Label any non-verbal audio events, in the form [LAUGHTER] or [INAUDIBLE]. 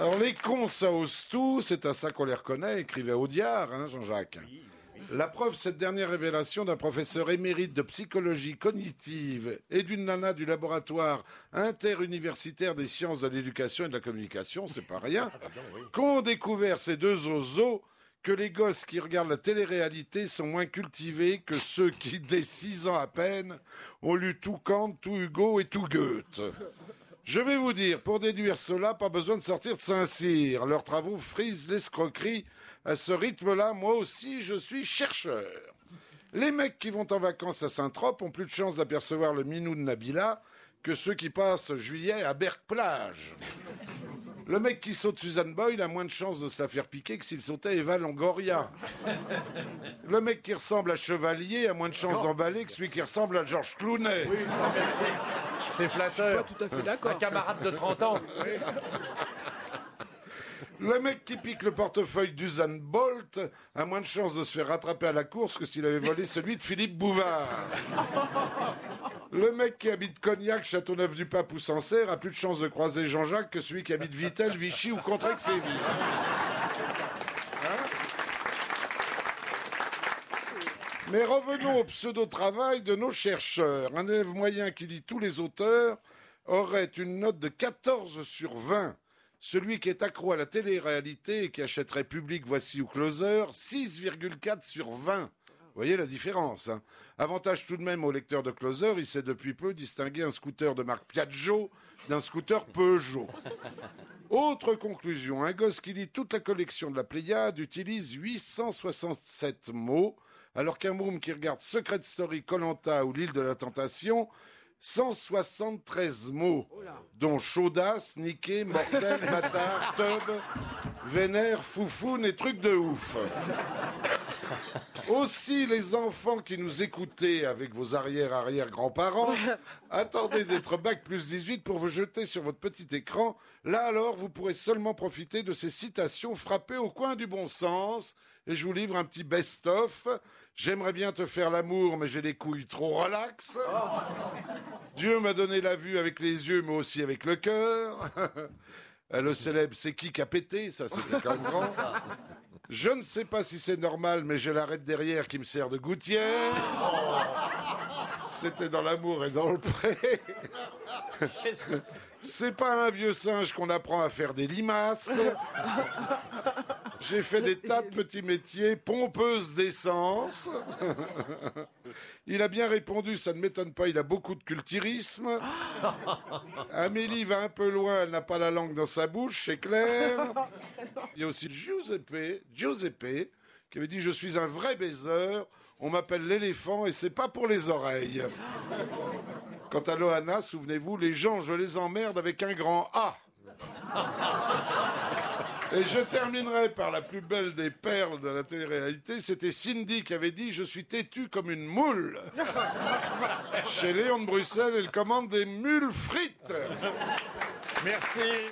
Alors les cons, ça ose tout, c'est à ça qu'on les reconnaît, écrivait Audiard, hein, Jean-Jacques. La preuve, cette dernière révélation d'un professeur émérite de psychologie cognitive et d'une nana du laboratoire interuniversitaire des sciences de l'éducation et de la communication, c'est pas rien, qu'ont découvert ces deux ozos que les gosses qui regardent la télé-réalité sont moins cultivés que ceux qui, dès six ans à peine, ont lu tout Kant, tout Hugo et tout Goethe. Je vais vous dire, pour déduire cela, pas besoin de sortir de Saint-Cyr. Leurs travaux frisent l'escroquerie. À ce rythme-là, moi aussi, je suis chercheur. Les mecs qui vont en vacances à Saint-Trope ont plus de chances d'apercevoir le minou de Nabila que ceux qui passent juillet à Berck-Plage. Le mec qui saute Suzanne Boyle a moins de chances de se la faire piquer que s'il sautait Eva Longoria. [LAUGHS] Le mec qui ressemble à Chevalier a moins de chances d'emballer que celui qui ressemble à Georges Clooney. C'est flatteur. Pas tout à fait d'accord. Un camarade de 30 ans. Le mec qui pique le portefeuille d'Usain Bolt a moins de chances de se faire rattraper à la course que s'il avait volé celui de Philippe Bouvard. Le mec qui habite Cognac, Châteauneuf-du-Pape ou Sancerre a plus de chances de croiser Jean-Jacques que celui qui habite Vitel, Vichy ou Contrexéville. Hein Mais revenons au pseudo-travail de nos chercheurs. Un élève moyen qui lit tous les auteurs aurait une note de 14 sur 20. Celui qui est accro à la télé-réalité et qui achèterait Public, Voici ou Closer, 6,4 sur 20. Vous voyez la différence. Hein Avantage tout de même au lecteur de Closer, il sait depuis peu distinguer un scooter de marque Piaggio d'un scooter Peugeot. [LAUGHS] Autre conclusion, un gosse qui lit toute la collection de la Pléiade utilise 867 mots, alors qu'un môme qui regarde Secret Story, Colanta ou l'île de la Tentation 173 mots, dont chaudasse, niqué, mortel, [LAUGHS] bâtard, tub, vénère, foufoune et trucs de ouf. Aussi, les enfants qui nous écoutaient avec vos arrière-arrière-grands-parents, [LAUGHS] attendez d'être bac plus 18 pour vous jeter sur votre petit écran. Là alors, vous pourrez seulement profiter de ces citations frappées au coin du bon sens. Et je vous livre un petit best-of. J'aimerais bien te faire l'amour, mais j'ai les couilles trop relax. Dieu m'a donné la vue avec les yeux, mais aussi avec le cœur. [LAUGHS] Le célèbre, c'est qui qui a pété? Ça, c'était quand même grand. [LAUGHS] Je ne sais pas si c'est normal, mais j'ai l'arrêt derrière qui me sert de gouttière. C'était dans l'amour et dans le pré. C'est pas un vieux singe qu'on apprend à faire des limaces. J'ai fait des tas de petits métiers, pompeuse d'essence. [LAUGHS] Il a bien répondu, ça ne m'étonne pas, il a beaucoup de culturisme. [LAUGHS] Amélie va un peu loin, elle n'a pas la langue dans sa bouche, c'est clair. [LAUGHS] Il y a aussi Giuseppe, Giuseppe, qui avait dit Je suis un vrai baiser, on m'appelle l'éléphant et c'est pas pour les oreilles. Quant à Loana, souvenez-vous, les gens, je les emmerde avec un grand A. Et je terminerai par la plus belle des perles de la télé-réalité. C'était Cindy qui avait dit Je suis têtu comme une moule. [LAUGHS] Chez Léon de Bruxelles, elle commande des mules frites. Merci.